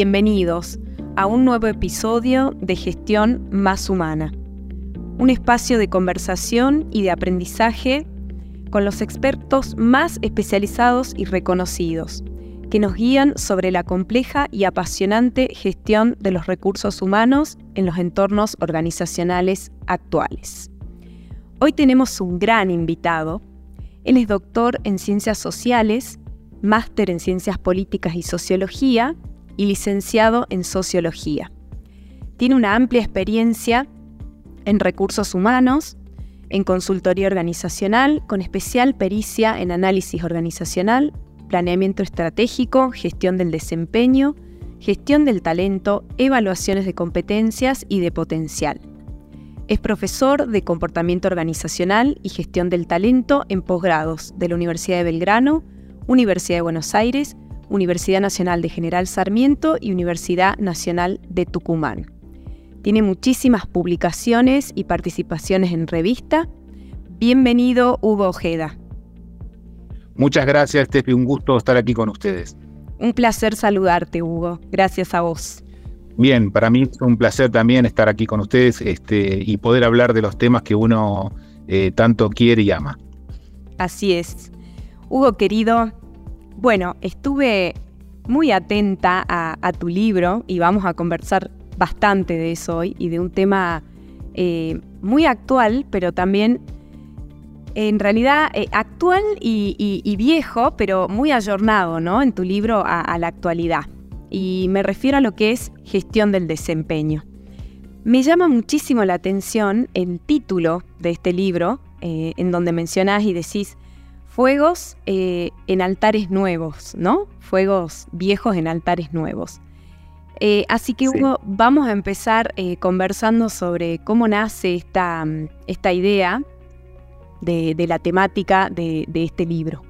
bienvenidos a un nuevo episodio de Gestión Más Humana, un espacio de conversación y de aprendizaje con los expertos más especializados y reconocidos, que nos guían sobre la compleja y apasionante gestión de los recursos humanos en los entornos organizacionales actuales. Hoy tenemos un gran invitado. Él es doctor en Ciencias Sociales, máster en Ciencias Políticas y Sociología licenciado en Sociología. Tiene una amplia experiencia en recursos humanos, en consultoría organizacional, con especial pericia en análisis organizacional, planeamiento estratégico, gestión del desempeño, gestión del talento, evaluaciones de competencias y de potencial. Es profesor de comportamiento organizacional y gestión del talento en posgrados de la Universidad de Belgrano, Universidad de Buenos Aires, Universidad Nacional de General Sarmiento y Universidad Nacional de Tucumán. Tiene muchísimas publicaciones y participaciones en revista. Bienvenido, Hugo Ojeda. Muchas gracias, Tepi. Un gusto estar aquí con ustedes. Un placer saludarte, Hugo. Gracias a vos. Bien, para mí es un placer también estar aquí con ustedes este, y poder hablar de los temas que uno eh, tanto quiere y ama. Así es. Hugo, querido, bueno, estuve muy atenta a, tu libro y vamos a conversar bastante de eso hoy y de un tema eh, muy actual, pero también en realidad eh, actual y, viejo, pero muy ayornado, ¿no? En tu libro a, la actualidad. Y me refiero a lo que es gestión del desempeño. Me llama muchísimo la atención el título de este libro, eh, en donde mencionás y decís fuegos eh, en altares nuevos, ¿no? Fuegos viejos en altares nuevos. Eh, así que Hugo, vamos a empezar eh, conversando sobre cómo nace esta, mm, esta idea de, la temática de, este libro.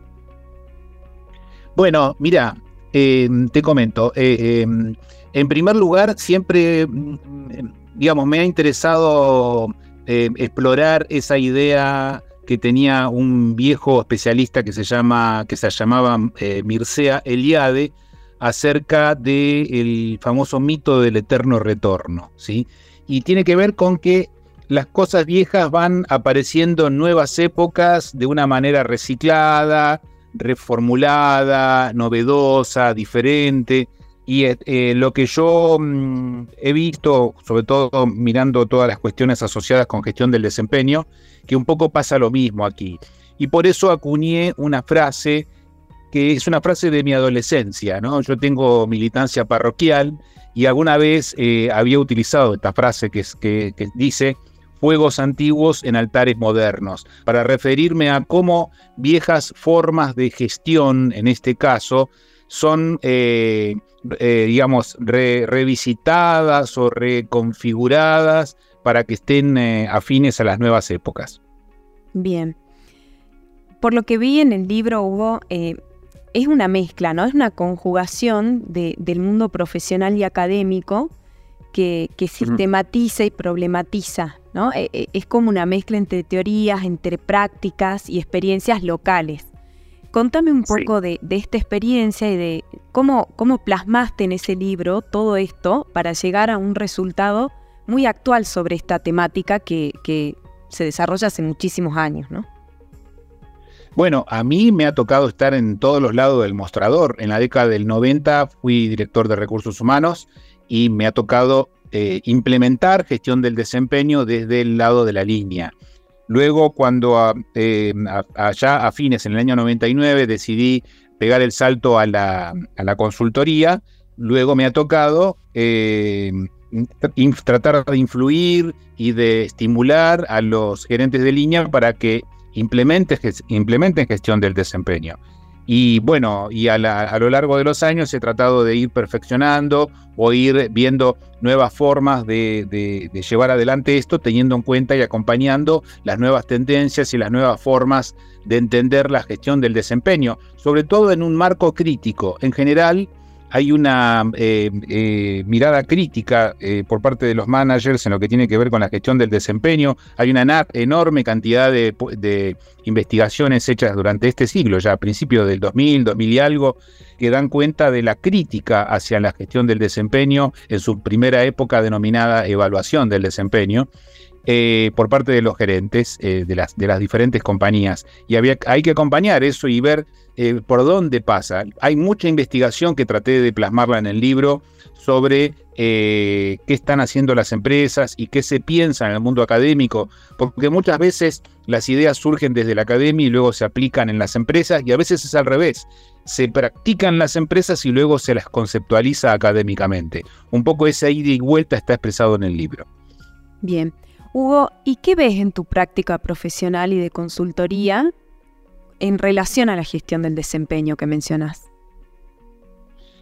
Bueno, mira, te comento. en primer lugar, siempre, mm, digamos, me ha interesado explorar esa idea que tenía un viejo especialista que se, llama, que se llamaba eh, Mircea Eliade acerca del famoso mito del eterno retorno. ¿sí? Y tiene que ver con que las cosas viejas van apareciendo en nuevas épocas de una manera reciclada, reformulada, novedosa, diferente. Y eh, eh, lo que yo mm, he visto, sobre todo mirando todas las cuestiones asociadas con gestión del desempeño, que un poco pasa lo mismo aquí. Y por eso acuñé una frase que es una frase de mi adolescencia, ¿no? Yo tengo militancia parroquial y alguna vez eh, había utilizado esta frase que, que, que dice fuegos antiguos en altares modernos, para referirme a cómo viejas formas de gestión, en este caso, son, eh, digamos, revisitadas o reconfiguradas para que estén eh, afines a las nuevas épocas. Bien. Por lo que vi en el libro, Hugo, es una mezcla, ¿no? Es una conjugación del mundo profesional y académico que, sistematiza y problematiza, ¿no? es como una mezcla entre teorías, entre prácticas y experiencias locales. Contame un poco de, esta experiencia y de cómo, cómo plasmaste en ese libro todo esto para llegar a un resultado muy actual sobre esta temática que, se desarrolla hace muchísimos años, ¿no? Bueno, a mí me ha tocado estar en todos los lados del mostrador. En la década del 90 fui director de recursos humanos y me ha tocado eh, implementar gestión del desempeño desde el lado de la línea. Luego, cuando eh, allá a fines, en el año 99, decidí pegar el salto a la, consultoría, luego me ha tocado eh, tratar de influir y de estimular a los gerentes de línea para que implementen, implementen gestión del desempeño. Y bueno, y a, lo largo de los años he tratado de ir perfeccionando o ir viendo nuevas formas de, llevar adelante esto, teniendo en cuenta y acompañando las nuevas tendencias y las nuevas formas de entender la gestión del desempeño, sobre todo en un marco crítico. En general, hay una eh, eh, mirada crítica eh, por parte de los managers en lo que tiene que ver con la gestión del desempeño. Hay una enorme cantidad de, investigaciones hechas durante este siglo, ya a principios del 2000, 2000 y algo, que dan cuenta de la crítica hacia la gestión del desempeño en su primera época denominada evaluación del desempeño. Por parte de los gerentes de, las, de las diferentes compañías. Y había, hay que acompañar eso y ver eh, por dónde pasa. Hay mucha investigación que traté de plasmarla en el libro sobre eh, qué están haciendo las empresas y qué se piensa en el mundo académico, porque muchas veces las ideas surgen desde la academia y luego se aplican en las empresas y a veces es al revés. Se practican las empresas y luego se las conceptualiza académicamente. Un poco esa ida y vuelta está expresado en el libro. Bien. Hugo, ¿y qué ves en tu práctica profesional y de consultoría en relación a la gestión del desempeño que mencionas?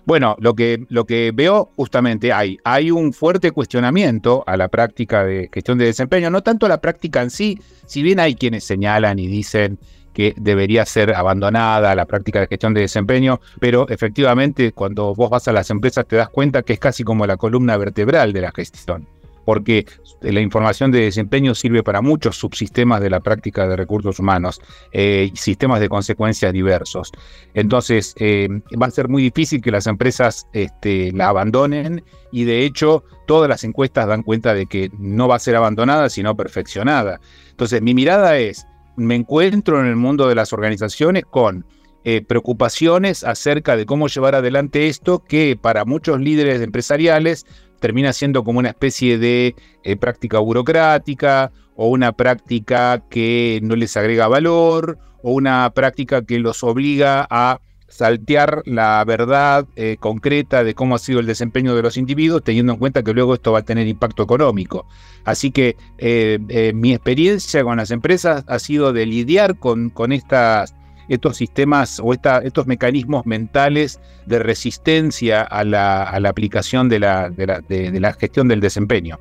Bueno, lo que, lo que veo justamente hay, hay un fuerte cuestionamiento a la práctica de gestión de desempeño, no tanto a la práctica en sí, si bien hay quienes señalan y dicen que debería ser abandonada la práctica de gestión de desempeño, pero efectivamente cuando vos vas a las empresas te das cuenta que es casi como la columna vertebral de la gestión porque la información de desempeño sirve para muchos subsistemas de la práctica de recursos humanos, eh, sistemas de consecuencias diversos. Entonces, eh, va a ser muy difícil que las empresas este, la abandonen y de hecho todas las encuestas dan cuenta de que no va a ser abandonada, sino perfeccionada. Entonces, mi mirada es, me encuentro en el mundo de las organizaciones con eh, preocupaciones acerca de cómo llevar adelante esto que para muchos líderes empresariales termina siendo como una especie de eh, práctica burocrática o una práctica que no les agrega valor o una práctica que los obliga a saltear la verdad eh, concreta de cómo ha sido el desempeño de los individuos, teniendo en cuenta que luego esto va a tener impacto económico. Así que eh, mi experiencia con las empresas ha sido de lidiar con, con estas estos sistemas o estos mecanismos mentales de resistencia a la, aplicación de la, de, la, gestión del desempeño.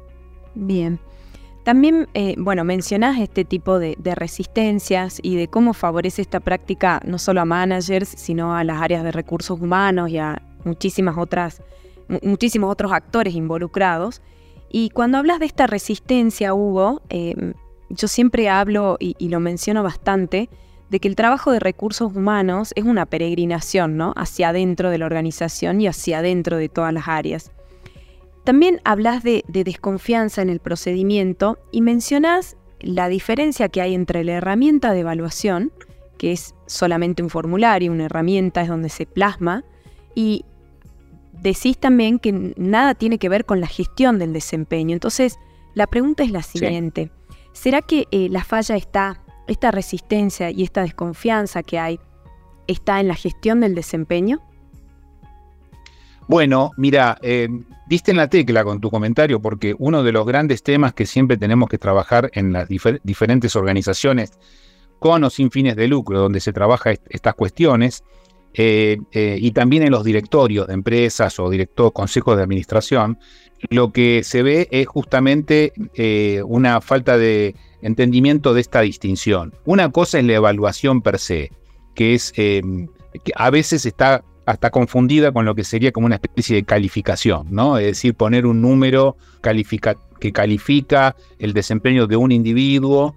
Bien. También, eh, bueno, mencionás este tipo de, resistencias y de cómo favorece esta práctica no solo a managers, sino a las áreas de recursos humanos y a muchísimas otras, muchísimos otros actores involucrados. Y cuando hablas de esta resistencia, Hugo, eh, yo siempre hablo y, lo menciono bastante de que el trabajo de recursos humanos es una peregrinación ¿no? hacia adentro de la organización y hacia adentro de todas las áreas. También hablas de, desconfianza en el procedimiento y mencionas la diferencia que hay entre la herramienta de evaluación, que es solamente un formulario, una herramienta es donde se plasma, y decís también que nada tiene que ver con la gestión del desempeño. Entonces, la pregunta es la siguiente. ¿Será que eh, la falla está esta resistencia y esta desconfianza que hay está en la gestión del desempeño? Bueno, mira, eh, diste en la tecla con tu comentario porque uno de los grandes temas que siempre tenemos que trabajar en las diferentes organizaciones con o sin fines de lucro, donde se trabaja estas cuestiones, eh, eh, y también en los directorios de empresas o director, consejos de administración, lo que se ve es justamente una falta de entendimiento de esta distinción. Una cosa es la evaluación per se, que es que a veces está hasta confundida con lo que sería como una especie de calificación, ¿no? Es decir, poner un número que califica el desempeño de un individuo,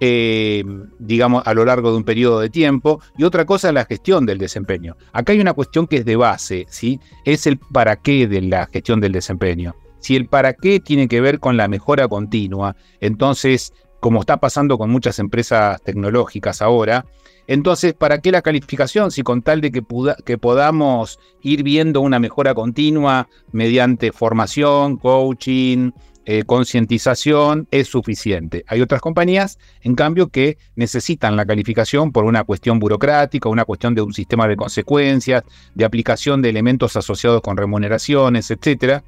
eh, digamos, a lo largo de un periodo de tiempo, y otra cosa es la gestión del desempeño. Acá hay una cuestión que es de base, ¿sí? Es el para qué de la gestión del desempeño. Si el para qué tiene que ver con la mejora continua, entonces como está pasando con muchas empresas tecnológicas ahora. Entonces, ¿para qué la calificación si con tal de que, podamos ir viendo una mejora continua mediante formación, coaching, eh, concientización es suficiente. Hay otras compañías, en cambio, que necesitan la calificación por una cuestión burocrática, una cuestión de un sistema de consecuencias, de aplicación de elementos asociados con remuneraciones, etcétera.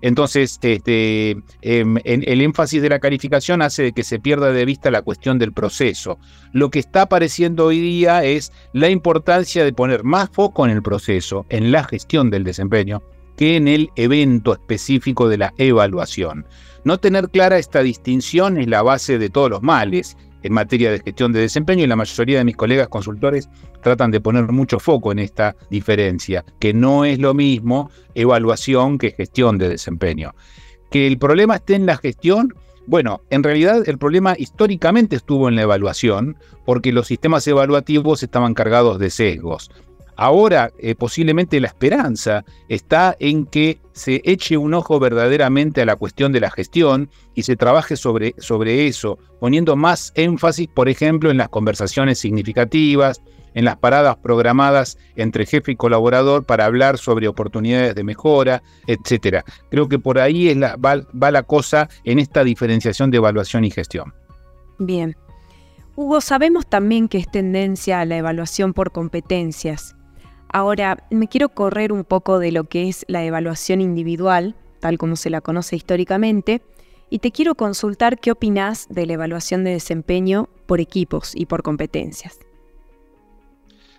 Entonces, este, em, el énfasis de la calificación hace que se pierda de vista la cuestión del proceso. Lo que está apareciendo hoy día es la importancia de poner más foco en el proceso, en la gestión del desempeño, que en el evento específico de la evaluación. No tener clara esta distinción es la base de todos los males. Es en materia de gestión de desempeño y la mayoría de mis colegas consultores tratan de poner mucho foco en esta diferencia, que no es lo mismo evaluación que gestión de desempeño. Que el problema esté en la gestión, bueno, en realidad el problema históricamente estuvo en la evaluación, porque los sistemas evaluativos estaban cargados de sesgos. Ahora, eh, posiblemente la esperanza está en que se eche un ojo verdaderamente a la cuestión de la gestión y se trabaje sobre, sobre eso, poniendo más énfasis, por ejemplo, en las conversaciones significativas, en las paradas programadas entre jefe y colaborador para hablar sobre oportunidades de mejora, etc. Creo que por ahí es la, va la cosa en esta diferenciación de evaluación y gestión. Bien. Hugo, sabemos también que es tendencia a la evaluación por competencias. Ahora, me quiero correr un poco de lo que es la evaluación individual, tal como se la conoce históricamente, y te quiero consultar qué opinas de la evaluación de desempeño por equipos y por competencias.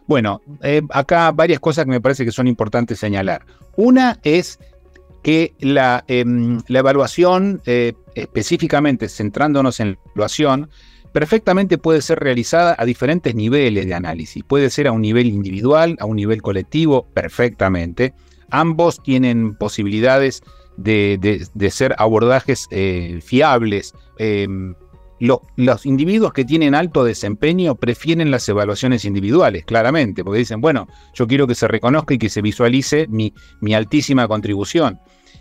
Bueno, eh, acá varias cosas que me parece que son importantes señalar. Una es que la, em, evaluación, eh, específicamente centrándonos en la evaluación, perfectamente puede ser realizada a diferentes niveles de análisis. Puede ser a un nivel individual, a un nivel colectivo, perfectamente. Ambos tienen posibilidades de, ser abordajes eh, fiables. Em, los individuos que tienen alto desempeño prefieren las evaluaciones individuales, claramente, porque dicen, bueno, yo quiero que se reconozca y que se visualice mi, mi altísima contribución.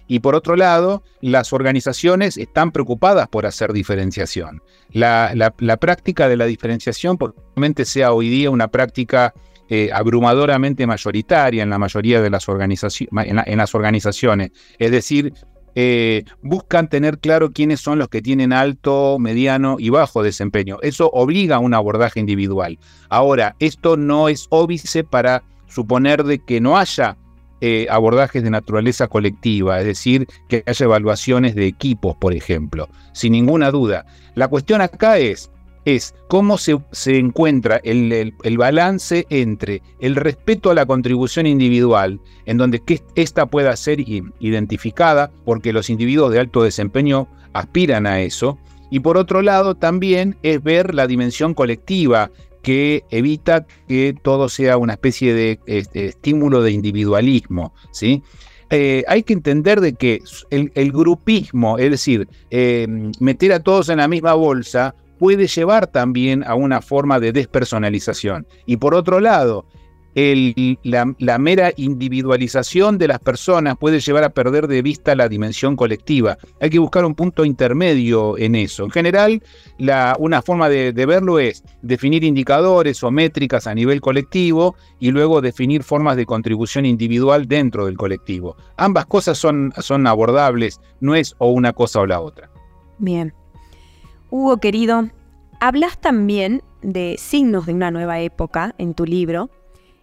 Y por otro lado, las organizaciones están preocupadas por hacer diferenciación. La, práctica de la diferenciación probablemente sea hoy día una práctica eh, abrumadoramente mayoritaria en la mayoría de las, organizaciones. Es decir, eh, buscan tener claro quiénes son los que tienen alto, mediano y bajo desempeño. Eso obliga a un abordaje individual. Ahora, esto no es óbice para suponer de que no haya eh, abordajes de naturaleza colectiva, es decir, que haya evaluaciones de equipos, por ejemplo, sin ninguna duda. La cuestión acá es, es cómo se, encuentra el, balance entre el respeto a la contribución individual, en donde que ésta pueda ser identificada, porque los individuos de alto desempeño aspiran a eso, y por otro lado también es ver la dimensión colectiva que evita que todo sea una especie de este, estímulo de individualismo, ¿sí? Eh, hay que entender de que el, grupismo, es decir, eh, meter a todos en la misma bolsa, puede llevar también a una forma de despersonalización. Y por otro lado, la, mera individualización de las personas puede llevar a perder de vista la dimensión colectiva. Hay que buscar un punto intermedio en eso. En general, una forma de, verlo es definir indicadores o métricas a nivel colectivo y luego definir formas de contribución individual dentro del colectivo. Ambas cosas son, son abordables, no es o una cosa o la otra. Bien. Hugo, querido, hablas también de signos de una nueva época en tu libro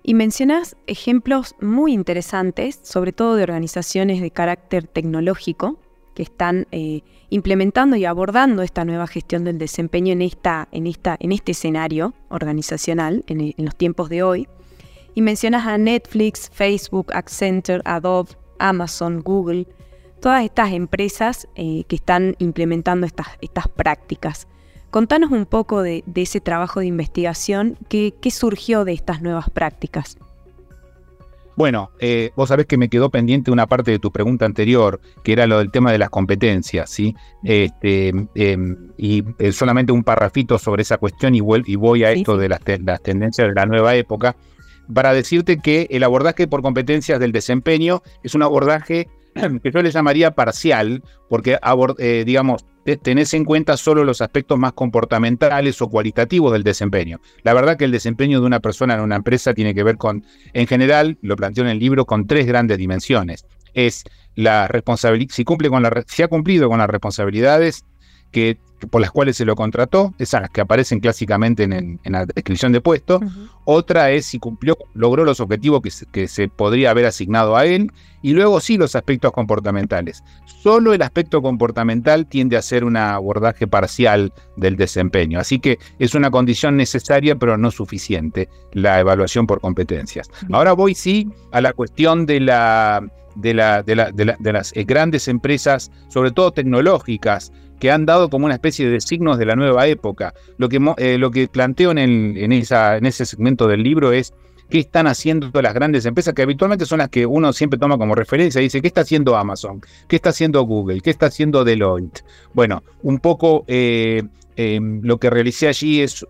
y mencionas ejemplos muy interesantes, sobre todo de organizaciones de carácter tecnológico, que están eh, implementando y abordando esta nueva gestión del desempeño en, esta, este escenario organizacional, en, los tiempos de hoy. Y mencionas a Netflix, Facebook, Accenture, Adobe, Amazon, Google, todas estas empresas eh, que están implementando estas prácticas. Contanos un poco de, ese trabajo de investigación, ¿qué, surgió de estas nuevas prácticas? Bueno, eh, vos sabés que me quedó pendiente una parte de tu pregunta anterior, que era lo del tema de las competencias, ¿sí? Este, em, y eh, solamente un parrafito sobre esa cuestión y, y voy a esto de las, las, tendencias de la nueva época, para decirte que el abordaje por competencias del desempeño es un abordaje que yo le llamaría parcial, porque, eh, digamos, tenés en cuenta solo los aspectos más comportamentales o cualitativos del desempeño. La verdad que el desempeño de una persona en una empresa tiene que ver con, en general, lo planteo en el libro, con tres grandes dimensiones. Es la responsabilidad, si, si ha cumplido con las responsabilidades que, por las cuales se lo contrató, esas que aparecen clásicamente en, la descripción de puesto. Otra es si cumplió, logró los objetivos que que se podría haber asignado a él. Y luego sí los aspectos comportamentales. Solo el aspecto comportamental tiende a ser un abordaje parcial del desempeño. Así que es una condición necesaria, pero no suficiente, la evaluación por competencias. Ahora voy sí a la cuestión de la de, la, de, las grandes empresas, sobre todo tecnológicas, que han dado como una especie de signos de la nueva época. Lo que, eh, lo que planteo en, en, esa, en ese segmento del libro es qué están haciendo las grandes empresas, que habitualmente son las que uno siempre toma como referencia. Dice, ¿qué está haciendo Amazon? ¿Qué está haciendo Google? ¿Qué está haciendo Deloitte? Bueno, un poco eh, eh, lo que realicé allí es,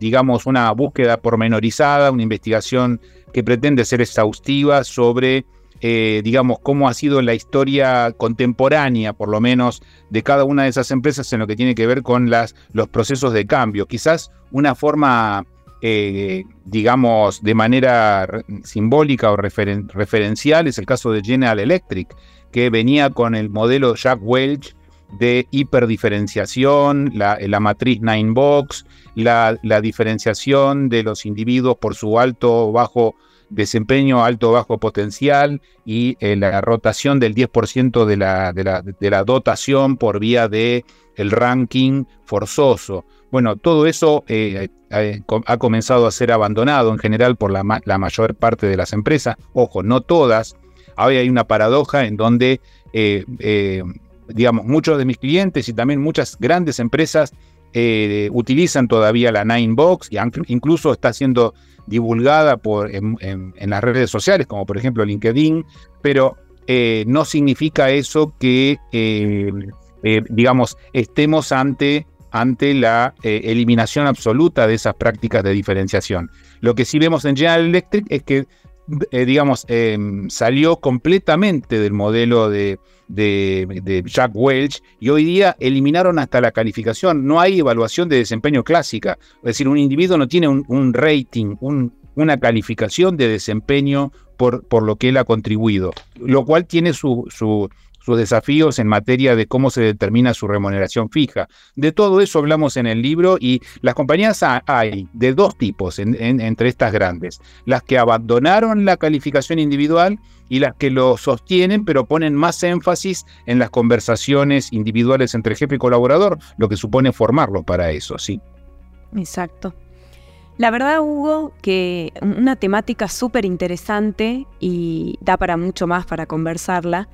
digamos, una búsqueda pormenorizada, una investigación que pretende ser exhaustiva sobre, digamos, cómo ha sido la historia contemporánea, por lo menos, de cada una de esas empresas en lo que tiene que ver con las, los procesos de cambio. Quizás una forma eh, digamos, de manera simbólica o referencial es el caso de General Electric, que venía con el modelo Jack Welch de hiperdiferenciación, la, la matriz Nine Box, la, la, diferenciación de los individuos por su alto o bajo desempeño, alto bajo potencial y eh, la rotación del 10% de la, de, la, de la dotación por vía de el ranking forzoso. Bueno, todo eso eh, eh, ha comenzado a ser abandonado en general por la, mayor parte de las empresas. Ojo, no todas. Ahora hay una paradoja en donde, digamos, muchos de mis clientes y también muchas grandes empresas utilizan todavía la Nine Box y incluso está siendo divulgada en, las redes sociales, como por ejemplo LinkedIn, pero no significa eso que, digamos, estemos ante ante la eh, eliminación absoluta de esas prácticas de diferenciación. Lo que sí vemos en General Electric es que, eh, digamos, em, salió completamente del modelo de, Jack Welch y hoy día eliminaron hasta la calificación. No hay evaluación de desempeño clásica. Es decir, un individuo no tiene un, rating, una calificación de desempeño por, por, lo que él ha contribuido, lo cual tiene su sus desafíos en materia de cómo se determina su remuneración fija. De todo eso hablamos en el libro y las compañías hay de dos tipos entre estas grandes. Las que abandonaron la calificación individual y las que lo sostienen pero ponen más énfasis en las conversaciones individuales entre jefe y colaborador, lo que supone formarlo para eso, sí. Exacto. La verdad, Hugo, que una temática súper interesante y da para mucho más para conversarla.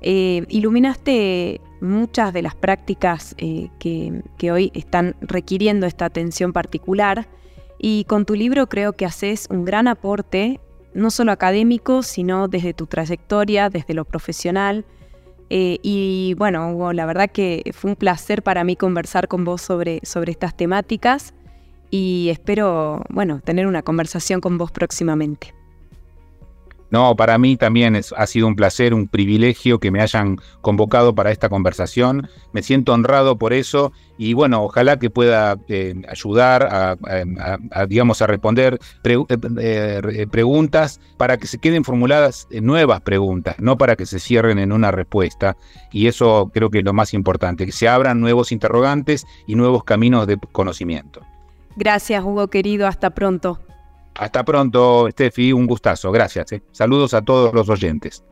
Eh, iluminaste muchas de las prácticas eh, que, hoy están requiriendo esta atención particular y con tu libro creo que haces un gran aporte, no solo académico, sino desde tu trayectoria, desde lo profesional. Eh, y bueno, Hugo, la verdad que fue un placer para mí conversar con vos sobre, sobre estas temáticas y espero, bueno, tener una conversación con vos próximamente. No, para mí también ha sido un placer, un privilegio que me hayan convocado para esta conversación. Me siento honrado por eso y bueno, ojalá que pueda eh, ayudar a, digamos, a responder eh, eh, preguntas para que se queden formuladas nuevas preguntas, no para que se cierren en una respuesta. Y eso creo que es lo más importante, que se abran nuevos interrogantes y nuevos caminos de conocimiento. Gracias, Hugo querido. Hasta pronto. Hasta pronto, Steffi, un gustazo. Gracias. Eh. Saludos a todos los oyentes.